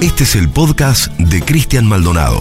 Este es el podcast de Cristian Maldonado.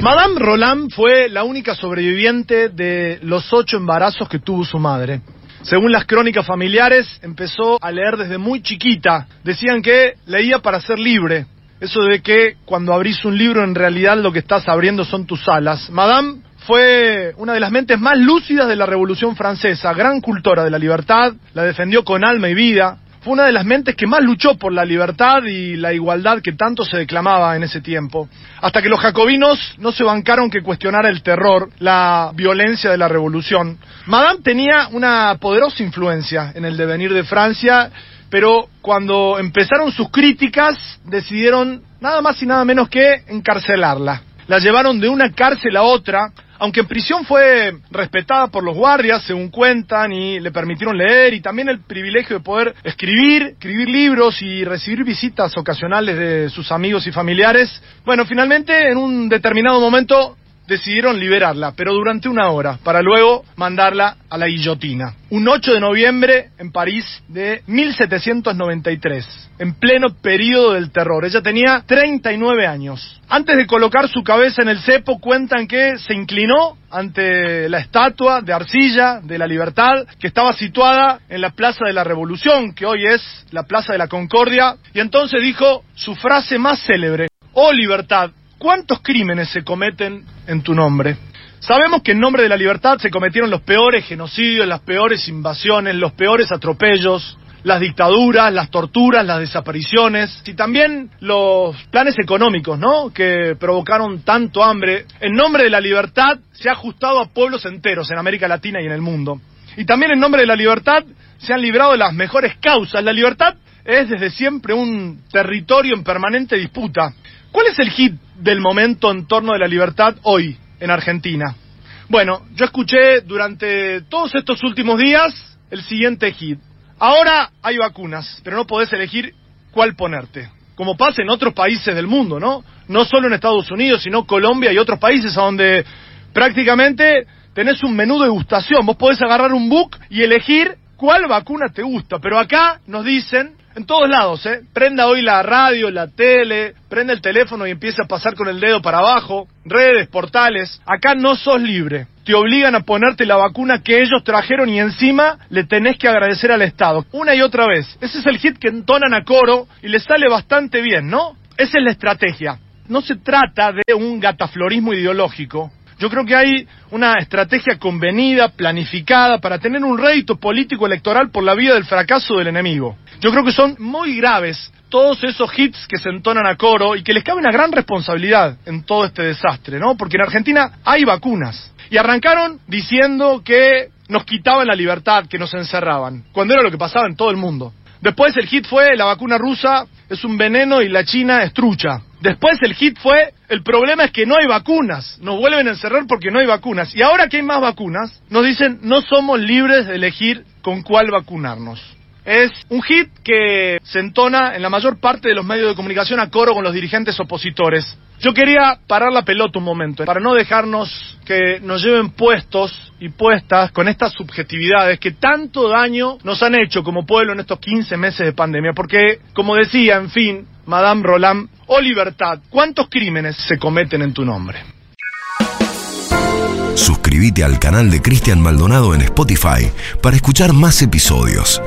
Madame Roland fue la única sobreviviente de los ocho embarazos que tuvo su madre. Según las crónicas familiares, empezó a leer desde muy chiquita. Decían que leía para ser libre. Eso de que cuando abrís un libro en realidad lo que estás abriendo son tus alas. Madame fue una de las mentes más lúcidas de la Revolución Francesa, gran cultora de la libertad, la defendió con alma y vida, fue una de las mentes que más luchó por la libertad y la igualdad que tanto se declamaba en ese tiempo, hasta que los jacobinos no se bancaron que cuestionara el terror, la violencia de la revolución. Madame tenía una poderosa influencia en el devenir de Francia, pero cuando empezaron sus críticas decidieron nada más y nada menos que encarcelarla. La llevaron de una cárcel a otra, aunque en prisión fue respetada por los guardias, según cuentan, y le permitieron leer, y también el privilegio de poder escribir, escribir libros y recibir visitas ocasionales de sus amigos y familiares. Bueno, finalmente, en un determinado momento, decidieron liberarla, pero durante una hora, para luego mandarla a la guillotina. Un 8 de noviembre en París de 1793, en pleno periodo del terror. Ella tenía 39 años. Antes de colocar su cabeza en el cepo, cuentan que se inclinó ante la estatua de arcilla de la libertad que estaba situada en la Plaza de la Revolución, que hoy es la Plaza de la Concordia, y entonces dijo su frase más célebre, Oh libertad, ¿Cuántos crímenes se cometen en tu nombre? Sabemos que en nombre de la libertad se cometieron los peores genocidios, las peores invasiones, los peores atropellos, las dictaduras, las torturas, las desapariciones y también los planes económicos, ¿no? Que provocaron tanto hambre. En nombre de la libertad se ha ajustado a pueblos enteros en América Latina y en el mundo. Y también en nombre de la libertad se han librado las mejores causas. La libertad es desde siempre un territorio en permanente disputa. ¿Cuál es el hit del momento en torno de la libertad hoy en Argentina? Bueno, yo escuché durante todos estos últimos días el siguiente hit. Ahora hay vacunas, pero no podés elegir cuál ponerte. Como pasa en otros países del mundo, ¿no? No solo en Estados Unidos, sino Colombia y otros países donde prácticamente tenés un menú de gustación. Vos podés agarrar un book y elegir cuál vacuna te gusta. Pero acá nos dicen en todos lados, ¿eh? Prenda hoy la radio, la tele, prende el teléfono y empieza a pasar con el dedo para abajo, redes, portales. Acá no sos libre. Te obligan a ponerte la vacuna que ellos trajeron y encima le tenés que agradecer al Estado. Una y otra vez. Ese es el hit que entonan a coro y le sale bastante bien, ¿no? Esa es la estrategia. No se trata de un gataflorismo ideológico, yo creo que hay una estrategia convenida, planificada, para tener un rédito político electoral por la vía del fracaso del enemigo. Yo creo que son muy graves todos esos hits que se entonan a coro y que les cabe una gran responsabilidad en todo este desastre, ¿no? Porque en Argentina hay vacunas. Y arrancaron diciendo que nos quitaban la libertad, que nos encerraban, cuando era lo que pasaba en todo el mundo. Después el hit fue la vacuna rusa es un veneno y la China es trucha. Después el hit fue, el problema es que no hay vacunas, nos vuelven a encerrar porque no hay vacunas. Y ahora que hay más vacunas, nos dicen, no somos libres de elegir con cuál vacunarnos. Es un hit que se entona en la mayor parte de los medios de comunicación a coro con los dirigentes opositores. Yo quería parar la pelota un momento, para no dejarnos que nos lleven puestos y puestas con estas subjetividades que tanto daño nos han hecho como pueblo en estos 15 meses de pandemia. Porque, como decía, en fin, Madame Roland, oh libertad, ¿cuántos crímenes se cometen en tu nombre? Suscríbete al canal de Cristian Maldonado en Spotify para escuchar más episodios.